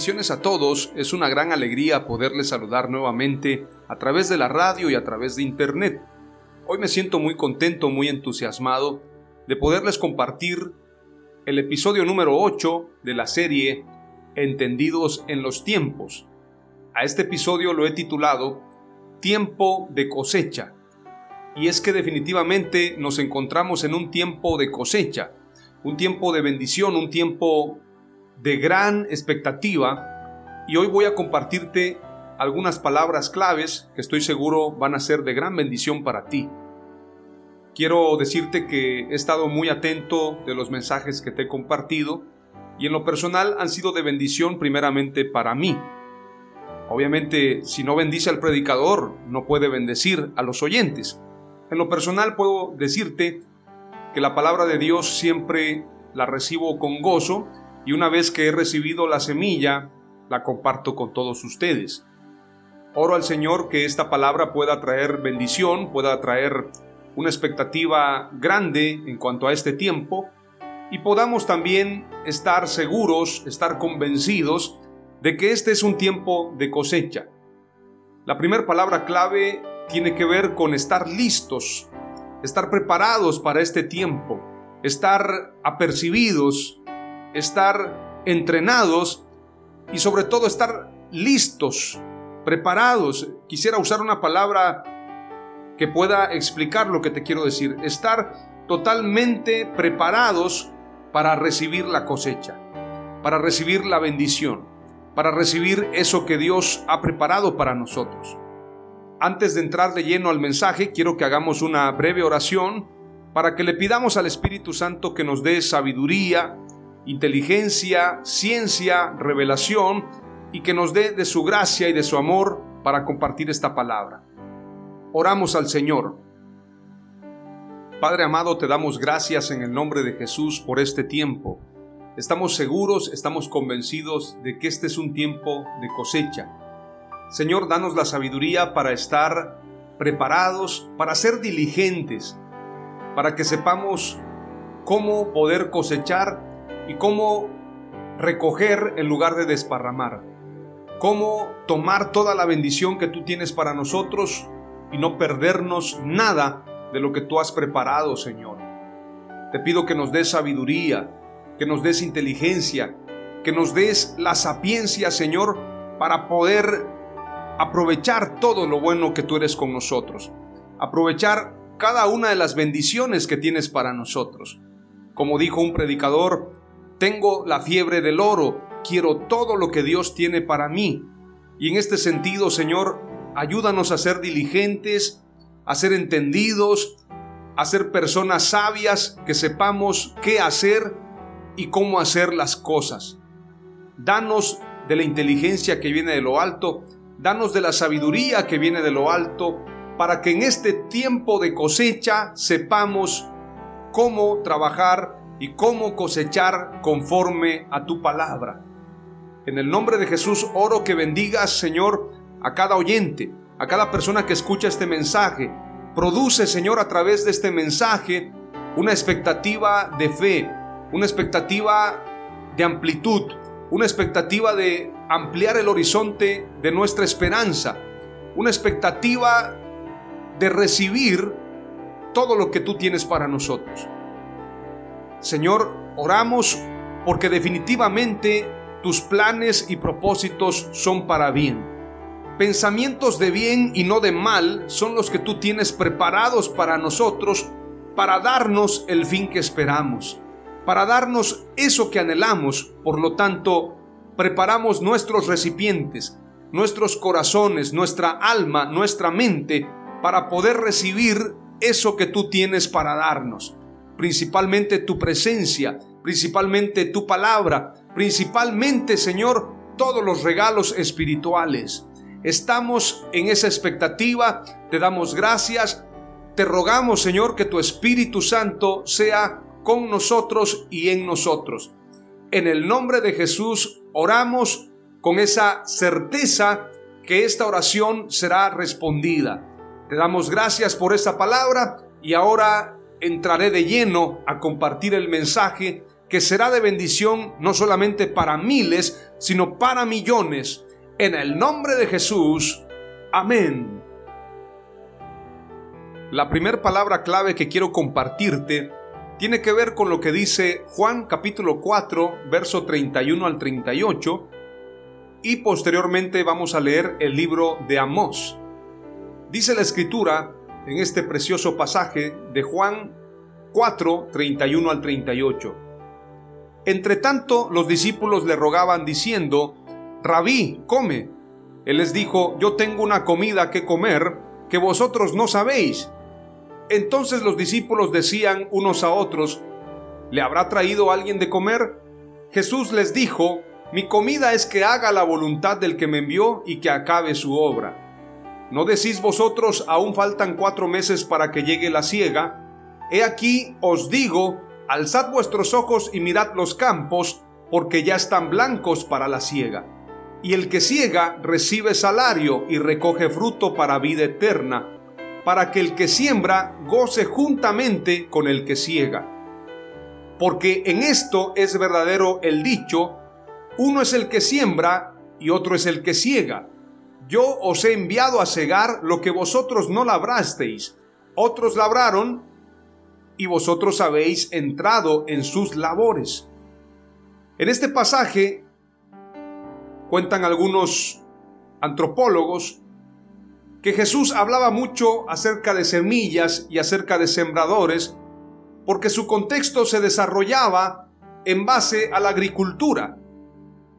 Bendiciones a todos, es una gran alegría poderles saludar nuevamente a través de la radio y a través de internet. Hoy me siento muy contento, muy entusiasmado de poderles compartir el episodio número 8 de la serie Entendidos en los tiempos. A este episodio lo he titulado Tiempo de cosecha. Y es que definitivamente nos encontramos en un tiempo de cosecha, un tiempo de bendición, un tiempo de gran expectativa y hoy voy a compartirte algunas palabras claves que estoy seguro van a ser de gran bendición para ti. Quiero decirte que he estado muy atento de los mensajes que te he compartido y en lo personal han sido de bendición primeramente para mí. Obviamente, si no bendice al predicador, no puede bendecir a los oyentes. En lo personal puedo decirte que la palabra de Dios siempre la recibo con gozo y una vez que he recibido la semilla, la comparto con todos ustedes. Oro al Señor que esta palabra pueda traer bendición, pueda traer una expectativa grande en cuanto a este tiempo y podamos también estar seguros, estar convencidos de que este es un tiempo de cosecha. La primera palabra clave tiene que ver con estar listos, estar preparados para este tiempo, estar apercibidos estar entrenados y sobre todo estar listos, preparados. Quisiera usar una palabra que pueda explicar lo que te quiero decir. Estar totalmente preparados para recibir la cosecha, para recibir la bendición, para recibir eso que Dios ha preparado para nosotros. Antes de entrar de lleno al mensaje, quiero que hagamos una breve oración para que le pidamos al Espíritu Santo que nos dé sabiduría, inteligencia, ciencia, revelación y que nos dé de su gracia y de su amor para compartir esta palabra. Oramos al Señor. Padre amado, te damos gracias en el nombre de Jesús por este tiempo. Estamos seguros, estamos convencidos de que este es un tiempo de cosecha. Señor, danos la sabiduría para estar preparados, para ser diligentes, para que sepamos cómo poder cosechar y cómo recoger en lugar de desparramar. Cómo tomar toda la bendición que tú tienes para nosotros y no perdernos nada de lo que tú has preparado, Señor. Te pido que nos des sabiduría, que nos des inteligencia, que nos des la sapiencia, Señor, para poder aprovechar todo lo bueno que tú eres con nosotros. Aprovechar cada una de las bendiciones que tienes para nosotros. Como dijo un predicador, tengo la fiebre del oro, quiero todo lo que Dios tiene para mí. Y en este sentido, Señor, ayúdanos a ser diligentes, a ser entendidos, a ser personas sabias que sepamos qué hacer y cómo hacer las cosas. Danos de la inteligencia que viene de lo alto, danos de la sabiduría que viene de lo alto, para que en este tiempo de cosecha sepamos cómo trabajar y cómo cosechar conforme a tu palabra. En el nombre de Jesús oro que bendigas, Señor, a cada oyente, a cada persona que escucha este mensaje. Produce, Señor, a través de este mensaje una expectativa de fe, una expectativa de amplitud, una expectativa de ampliar el horizonte de nuestra esperanza, una expectativa de recibir todo lo que tú tienes para nosotros. Señor, oramos porque definitivamente tus planes y propósitos son para bien. Pensamientos de bien y no de mal son los que tú tienes preparados para nosotros para darnos el fin que esperamos, para darnos eso que anhelamos. Por lo tanto, preparamos nuestros recipientes, nuestros corazones, nuestra alma, nuestra mente, para poder recibir eso que tú tienes para darnos. Principalmente tu presencia, principalmente tu palabra, principalmente, Señor, todos los regalos espirituales. Estamos en esa expectativa, te damos gracias, te rogamos, Señor, que tu Espíritu Santo sea con nosotros y en nosotros. En el nombre de Jesús oramos con esa certeza que esta oración será respondida. Te damos gracias por esta palabra y ahora entraré de lleno a compartir el mensaje que será de bendición no solamente para miles, sino para millones. En el nombre de Jesús. Amén. La primera palabra clave que quiero compartirte tiene que ver con lo que dice Juan capítulo 4, verso 31 al 38, y posteriormente vamos a leer el libro de Amós. Dice la escritura en este precioso pasaje de Juan 4, 31 al 38. Entre tanto, los discípulos le rogaban diciendo, Rabí, come. Él les dijo, yo tengo una comida que comer que vosotros no sabéis. Entonces los discípulos decían unos a otros, ¿le habrá traído alguien de comer? Jesús les dijo, mi comida es que haga la voluntad del que me envió y que acabe su obra. ¿No decís vosotros, aún faltan cuatro meses para que llegue la siega? He aquí os digo, alzad vuestros ojos y mirad los campos, porque ya están blancos para la siega. Y el que siega recibe salario y recoge fruto para vida eterna, para que el que siembra goce juntamente con el que siega. Porque en esto es verdadero el dicho, uno es el que siembra y otro es el que siega yo os he enviado a cegar lo que vosotros no labrasteis. Otros labraron y vosotros habéis entrado en sus labores. En este pasaje cuentan algunos antropólogos que Jesús hablaba mucho acerca de semillas y acerca de sembradores porque su contexto se desarrollaba en base a la agricultura.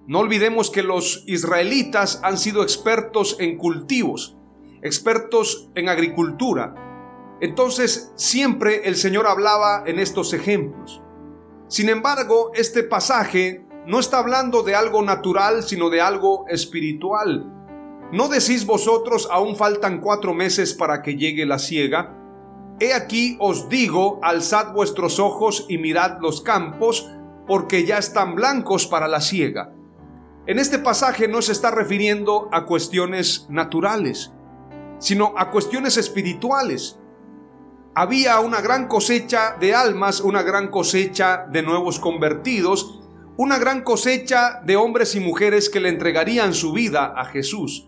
No olvidemos que los israelitas han sido expertos en cultivos, expertos en agricultura. Entonces siempre el Señor hablaba en estos ejemplos. Sin embargo, este pasaje no está hablando de algo natural, sino de algo espiritual. ¿No decís vosotros aún faltan cuatro meses para que llegue la siega? He aquí os digo, alzad vuestros ojos y mirad los campos, porque ya están blancos para la siega. En este pasaje no se está refiriendo a cuestiones naturales, sino a cuestiones espirituales. Había una gran cosecha de almas, una gran cosecha de nuevos convertidos, una gran cosecha de hombres y mujeres que le entregarían su vida a Jesús.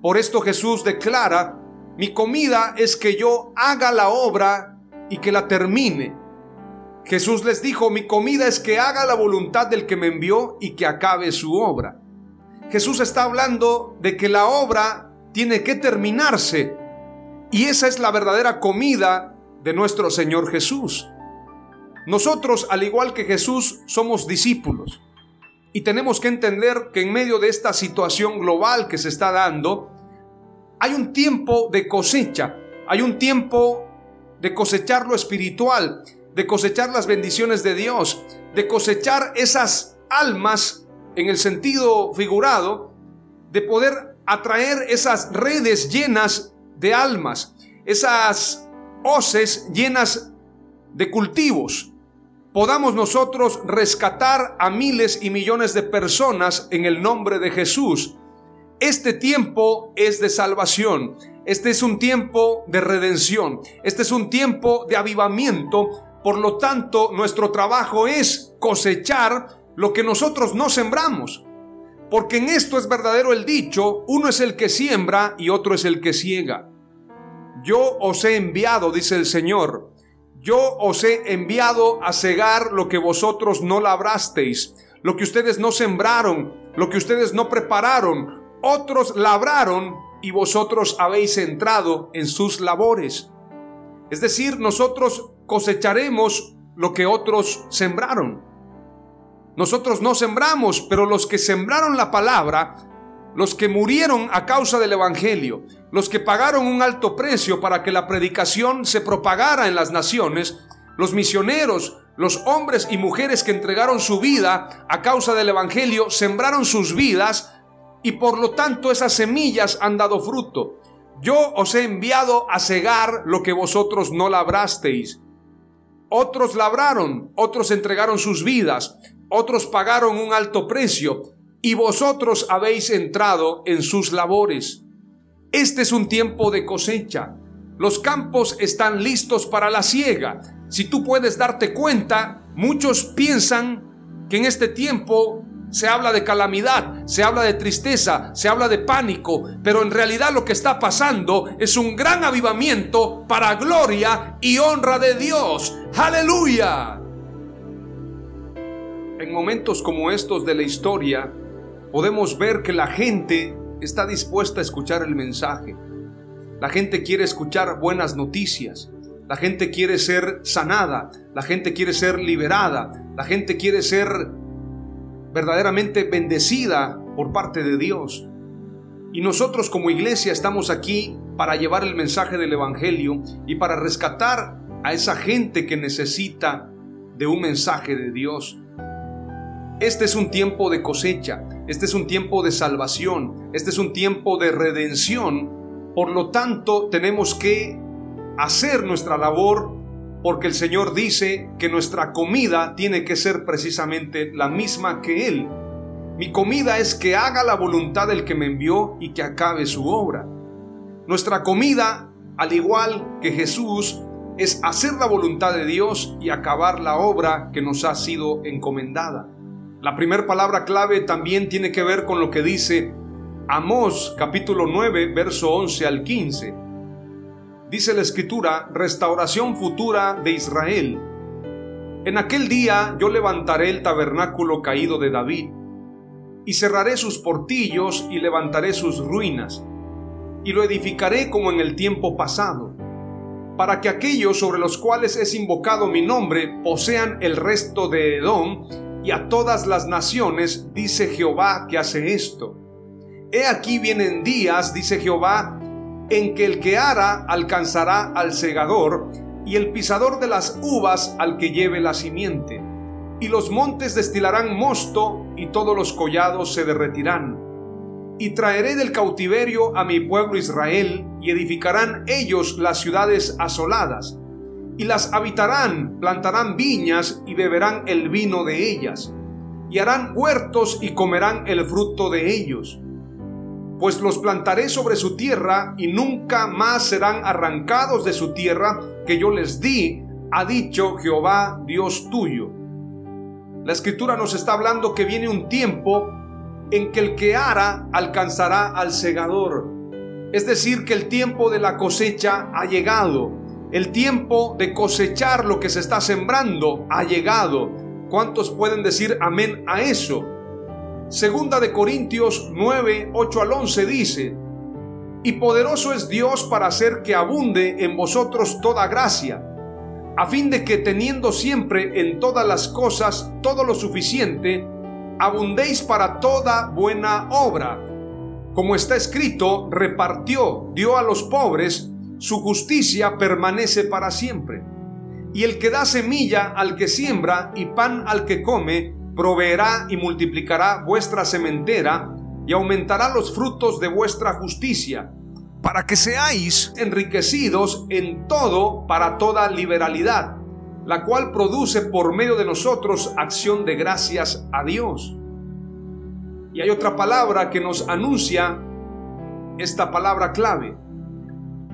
Por esto Jesús declara, mi comida es que yo haga la obra y que la termine. Jesús les dijo, mi comida es que haga la voluntad del que me envió y que acabe su obra. Jesús está hablando de que la obra tiene que terminarse y esa es la verdadera comida de nuestro Señor Jesús. Nosotros, al igual que Jesús, somos discípulos y tenemos que entender que en medio de esta situación global que se está dando, hay un tiempo de cosecha, hay un tiempo de cosechar lo espiritual, de cosechar las bendiciones de Dios, de cosechar esas almas en el sentido figurado, de poder atraer esas redes llenas de almas, esas hoces llenas de cultivos. Podamos nosotros rescatar a miles y millones de personas en el nombre de Jesús. Este tiempo es de salvación. Este es un tiempo de redención. Este es un tiempo de avivamiento por lo tanto, nuestro trabajo es cosechar lo que nosotros no sembramos. Porque en esto es verdadero el dicho, uno es el que siembra y otro es el que ciega. Yo os he enviado, dice el Señor, yo os he enviado a cegar lo que vosotros no labrasteis, lo que ustedes no sembraron, lo que ustedes no prepararon, otros labraron y vosotros habéis entrado en sus labores. Es decir, nosotros cosecharemos lo que otros sembraron. Nosotros no sembramos, pero los que sembraron la palabra los que murieron a causa del Evangelio, los que pagaron un alto precio para que la predicación se propagara en las naciones, los misioneros, los hombres y mujeres que entregaron su vida a causa del Evangelio, sembraron sus vidas y por lo tanto esas semillas han dado fruto. Yo os he enviado a cegar lo que vosotros no labrasteis. Otros labraron, otros entregaron sus vidas, otros pagaron un alto precio, y vosotros habéis entrado en sus labores. Este es un tiempo de cosecha. Los campos están listos para la siega. Si tú puedes darte cuenta, muchos piensan que en este tiempo se habla de calamidad, se habla de tristeza, se habla de pánico, pero en realidad lo que está pasando es un gran avivamiento para gloria y honra de Dios. Aleluya. En momentos como estos de la historia, podemos ver que la gente está dispuesta a escuchar el mensaje. La gente quiere escuchar buenas noticias. La gente quiere ser sanada. La gente quiere ser liberada. La gente quiere ser verdaderamente bendecida por parte de Dios. Y nosotros como iglesia estamos aquí para llevar el mensaje del Evangelio y para rescatar a esa gente que necesita de un mensaje de Dios. Este es un tiempo de cosecha, este es un tiempo de salvación, este es un tiempo de redención. Por lo tanto, tenemos que hacer nuestra labor porque el Señor dice que nuestra comida tiene que ser precisamente la misma que Él. Mi comida es que haga la voluntad del que me envió y que acabe su obra. Nuestra comida, al igual que Jesús, es hacer la voluntad de Dios y acabar la obra que nos ha sido encomendada. La primera palabra clave también tiene que ver con lo que dice Amós capítulo 9, verso 11 al 15. Dice la escritura, restauración futura de Israel. En aquel día yo levantaré el tabernáculo caído de David, y cerraré sus portillos y levantaré sus ruinas, y lo edificaré como en el tiempo pasado, para que aquellos sobre los cuales es invocado mi nombre posean el resto de Edom y a todas las naciones, dice Jehová, que hace esto. He aquí vienen días, dice Jehová, en que el que ara alcanzará al segador, y el pisador de las uvas al que lleve la simiente. Y los montes destilarán mosto, y todos los collados se derretirán. Y traeré del cautiverio a mi pueblo Israel, y edificarán ellos las ciudades asoladas y las habitarán, plantarán viñas y beberán el vino de ellas, y harán huertos y comerán el fruto de ellos. Pues los plantaré sobre su tierra y nunca más serán arrancados de su tierra que yo les di, ha dicho Jehová Dios tuyo. La escritura nos está hablando que viene un tiempo en que el que ara alcanzará al segador. Es decir, que el tiempo de la cosecha ha llegado el tiempo de cosechar lo que se está sembrando ha llegado. ¿Cuántos pueden decir amén a eso? Segunda de Corintios 9, 8 al 11 dice, Y poderoso es Dios para hacer que abunde en vosotros toda gracia, a fin de que teniendo siempre en todas las cosas todo lo suficiente, abundéis para toda buena obra. Como está escrito, repartió, dio a los pobres, su justicia permanece para siempre. Y el que da semilla al que siembra y pan al que come, proveerá y multiplicará vuestra sementera y aumentará los frutos de vuestra justicia, para que seáis enriquecidos en todo para toda liberalidad, la cual produce por medio de nosotros acción de gracias a Dios. Y hay otra palabra que nos anuncia esta palabra clave.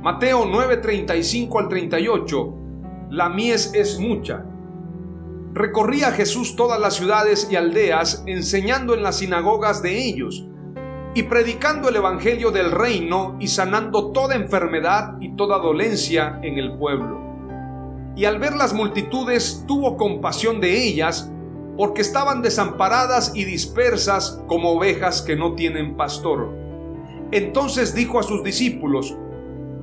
Mateo 9:35 al 38, la mies es mucha. Recorría Jesús todas las ciudades y aldeas, enseñando en las sinagogas de ellos, y predicando el Evangelio del reino y sanando toda enfermedad y toda dolencia en el pueblo. Y al ver las multitudes tuvo compasión de ellas, porque estaban desamparadas y dispersas como ovejas que no tienen pastor. Entonces dijo a sus discípulos,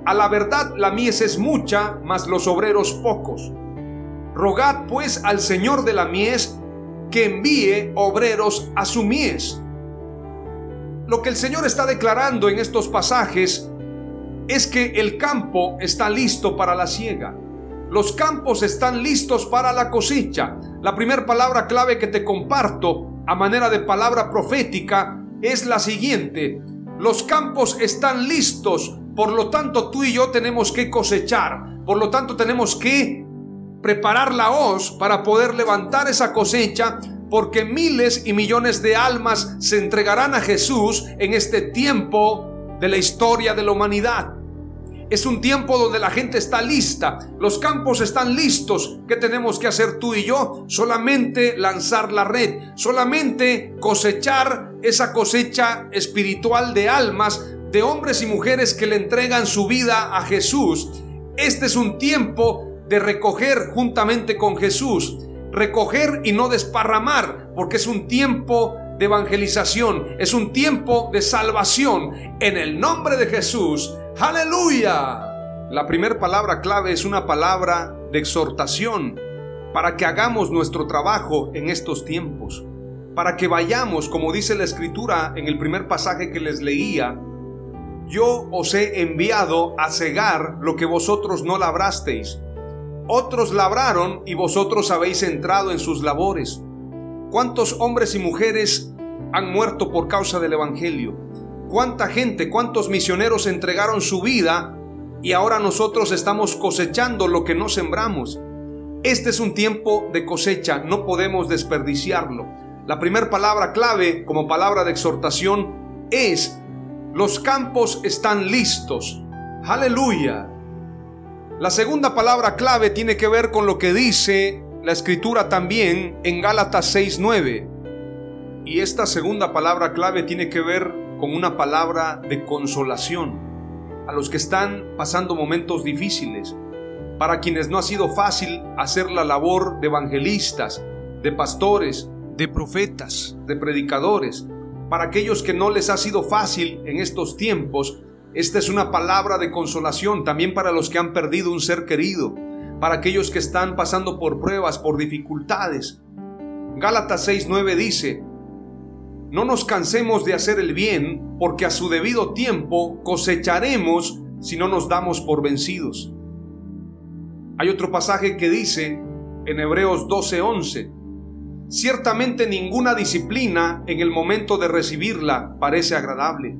A la verdad la mies es mucha, mas los obreros pocos. Rogad pues al Señor de la mies que envíe obreros a su mies. Lo que el Señor está declarando en estos pasajes es que el campo está listo para la siega. Los campos están listos para la cosecha. La primera palabra clave que te comparto a manera de palabra profética es la siguiente. Los campos están listos, por lo tanto tú y yo tenemos que cosechar. Por lo tanto tenemos que preparar la hoz para poder levantar esa cosecha, porque miles y millones de almas se entregarán a Jesús en este tiempo de la historia de la humanidad. Es un tiempo donde la gente está lista, los campos están listos. ¿Qué tenemos que hacer tú y yo? Solamente lanzar la red, solamente cosechar esa cosecha espiritual de almas, de hombres y mujeres que le entregan su vida a Jesús. Este es un tiempo de recoger juntamente con Jesús. Recoger y no desparramar, porque es un tiempo de evangelización, es un tiempo de salvación. En el nombre de Jesús, aleluya. La primera palabra clave es una palabra de exhortación para que hagamos nuestro trabajo en estos tiempos, para que vayamos, como dice la escritura en el primer pasaje que les leía, yo os he enviado a cegar lo que vosotros no labrasteis otros labraron y vosotros habéis entrado en sus labores. ¿Cuántos hombres y mujeres han muerto por causa del Evangelio? ¿Cuánta gente, cuántos misioneros entregaron su vida y ahora nosotros estamos cosechando lo que no sembramos? Este es un tiempo de cosecha, no podemos desperdiciarlo. La primera palabra clave como palabra de exhortación es, los campos están listos. Aleluya. La segunda palabra clave tiene que ver con lo que dice la escritura también en Gálatas 6:9. Y esta segunda palabra clave tiene que ver con una palabra de consolación a los que están pasando momentos difíciles, para quienes no ha sido fácil hacer la labor de evangelistas, de pastores, de profetas, de predicadores, para aquellos que no les ha sido fácil en estos tiempos esta es una palabra de consolación también para los que han perdido un ser querido, para aquellos que están pasando por pruebas, por dificultades. Gálatas 6:9 dice, no nos cansemos de hacer el bien, porque a su debido tiempo cosecharemos si no nos damos por vencidos. Hay otro pasaje que dice en Hebreos 12:11, ciertamente ninguna disciplina en el momento de recibirla parece agradable,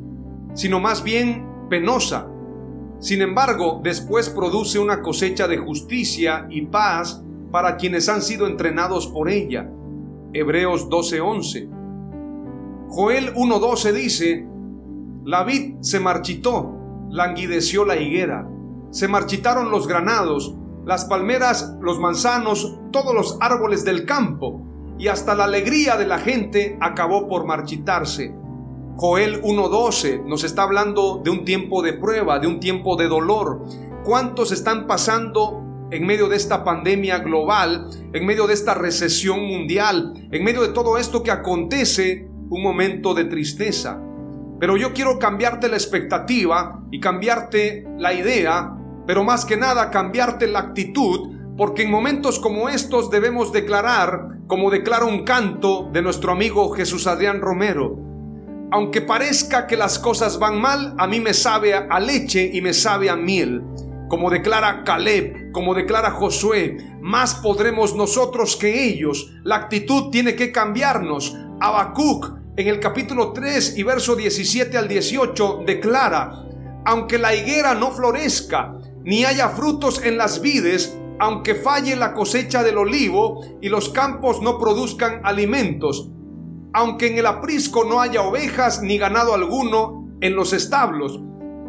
sino más bien penosa. Sin embargo, después produce una cosecha de justicia y paz para quienes han sido entrenados por ella. Hebreos 12:11. Joel 1:12 dice, La vid se marchitó, languideció la higuera, se marchitaron los granados, las palmeras, los manzanos, todos los árboles del campo, y hasta la alegría de la gente acabó por marchitarse Joel 1.12 nos está hablando de un tiempo de prueba, de un tiempo de dolor. ¿Cuántos están pasando en medio de esta pandemia global, en medio de esta recesión mundial, en medio de todo esto que acontece, un momento de tristeza? Pero yo quiero cambiarte la expectativa y cambiarte la idea, pero más que nada cambiarte la actitud, porque en momentos como estos debemos declarar, como declara un canto de nuestro amigo Jesús Adrián Romero, aunque parezca que las cosas van mal, a mí me sabe a leche y me sabe a miel. Como declara Caleb, como declara Josué, más podremos nosotros que ellos. La actitud tiene que cambiarnos. Habacuc, en el capítulo 3 y verso 17 al 18, declara: Aunque la higuera no florezca, ni haya frutos en las vides, aunque falle la cosecha del olivo y los campos no produzcan alimentos, aunque en el aprisco no haya ovejas ni ganado alguno en los establos.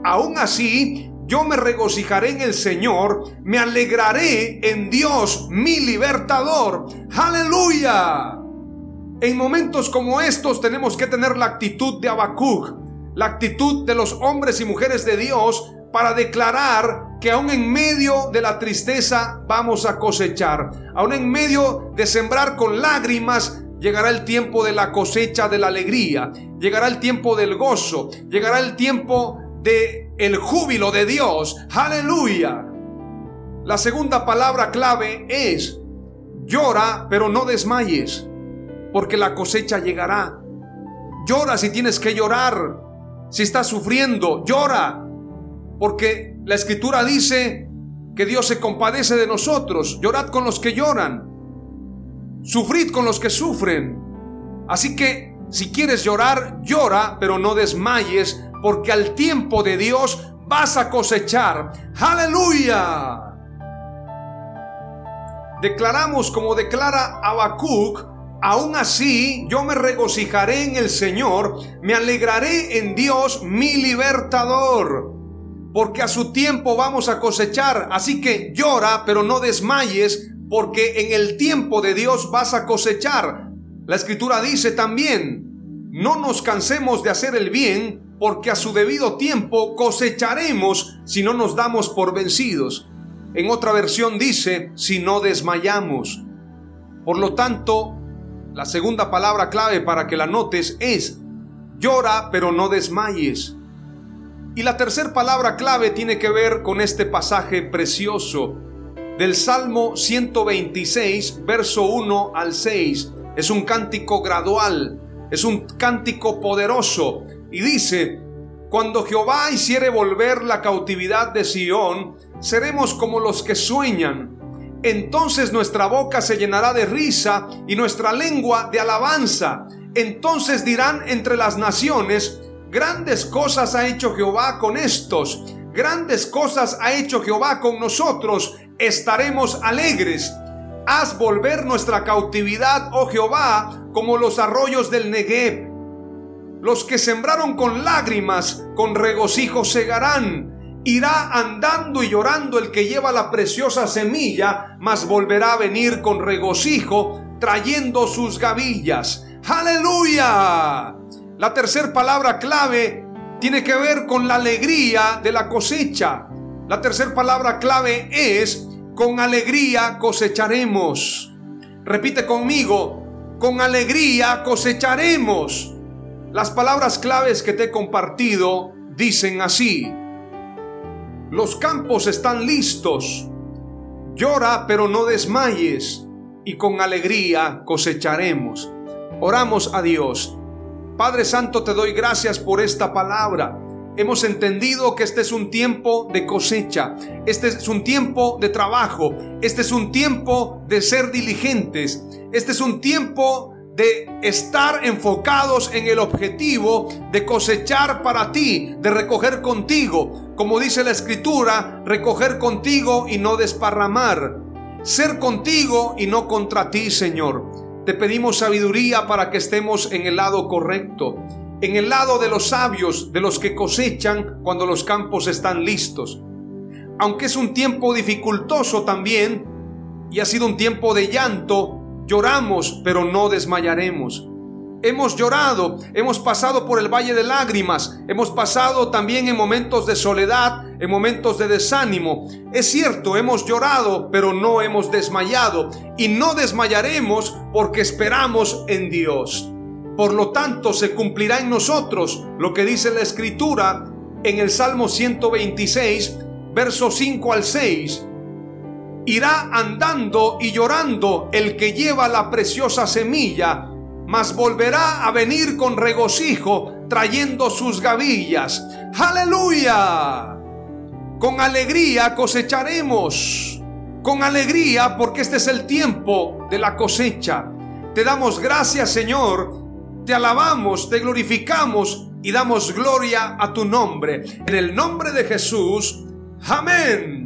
Aún así, yo me regocijaré en el Señor, me alegraré en Dios mi libertador. Aleluya. En momentos como estos tenemos que tener la actitud de Habacuc, la actitud de los hombres y mujeres de Dios para declarar que aún en medio de la tristeza vamos a cosechar, aún en medio de sembrar con lágrimas llegará el tiempo de la cosecha de la alegría, llegará el tiempo del gozo, llegará el tiempo de el júbilo de Dios. Aleluya. La segunda palabra clave es llora, pero no desmayes, porque la cosecha llegará. Llora si tienes que llorar. Si estás sufriendo, llora, porque la escritura dice que Dios se compadece de nosotros. Llorad con los que lloran. Sufrid con los que sufren. Así que si quieres llorar, llora, pero no desmayes, porque al tiempo de Dios vas a cosechar. Aleluya. Declaramos como declara Habacuc, aún así yo me regocijaré en el Señor, me alegraré en Dios mi libertador. Porque a su tiempo vamos a cosechar, así que llora, pero no desmayes, porque en el tiempo de Dios vas a cosechar. La escritura dice también, no nos cansemos de hacer el bien, porque a su debido tiempo cosecharemos si no nos damos por vencidos. En otra versión dice, si no desmayamos. Por lo tanto, la segunda palabra clave para que la notes es, llora pero no desmayes. Y la tercera palabra clave tiene que ver con este pasaje precioso del Salmo 126, verso 1 al 6. Es un cántico gradual, es un cántico poderoso. Y dice, cuando Jehová hiciere volver la cautividad de Sión, seremos como los que sueñan. Entonces nuestra boca se llenará de risa y nuestra lengua de alabanza. Entonces dirán entre las naciones, grandes cosas ha hecho Jehová con estos, grandes cosas ha hecho Jehová con nosotros estaremos alegres. Haz volver nuestra cautividad, oh Jehová, como los arroyos del Negev. Los que sembraron con lágrimas, con regocijo segarán. Irá andando y llorando el que lleva la preciosa semilla, mas volverá a venir con regocijo, trayendo sus gavillas. Aleluya. La tercera palabra clave tiene que ver con la alegría de la cosecha. La tercera palabra clave es, con alegría cosecharemos. Repite conmigo, con alegría cosecharemos. Las palabras claves que te he compartido dicen así. Los campos están listos. Llora pero no desmayes y con alegría cosecharemos. Oramos a Dios. Padre Santo, te doy gracias por esta palabra hemos entendido que este es un tiempo de cosecha, este es un tiempo de trabajo, este es un tiempo de ser diligentes, este es un tiempo de estar enfocados en el objetivo de cosechar para ti, de recoger contigo, como dice la escritura, recoger contigo y no desparramar, ser contigo y no contra ti, Señor. Te pedimos sabiduría para que estemos en el lado correcto en el lado de los sabios, de los que cosechan cuando los campos están listos. Aunque es un tiempo dificultoso también, y ha sido un tiempo de llanto, lloramos, pero no desmayaremos. Hemos llorado, hemos pasado por el valle de lágrimas, hemos pasado también en momentos de soledad, en momentos de desánimo. Es cierto, hemos llorado, pero no hemos desmayado, y no desmayaremos porque esperamos en Dios. Por lo tanto, se cumplirá en nosotros lo que dice la Escritura en el Salmo 126, versos 5 al 6. Irá andando y llorando el que lleva la preciosa semilla, mas volverá a venir con regocijo trayendo sus gavillas. Aleluya. Con alegría cosecharemos. Con alegría porque este es el tiempo de la cosecha. Te damos gracias Señor te alabamos, te glorificamos y damos gloria a tu nombre. En el nombre de Jesús, amén.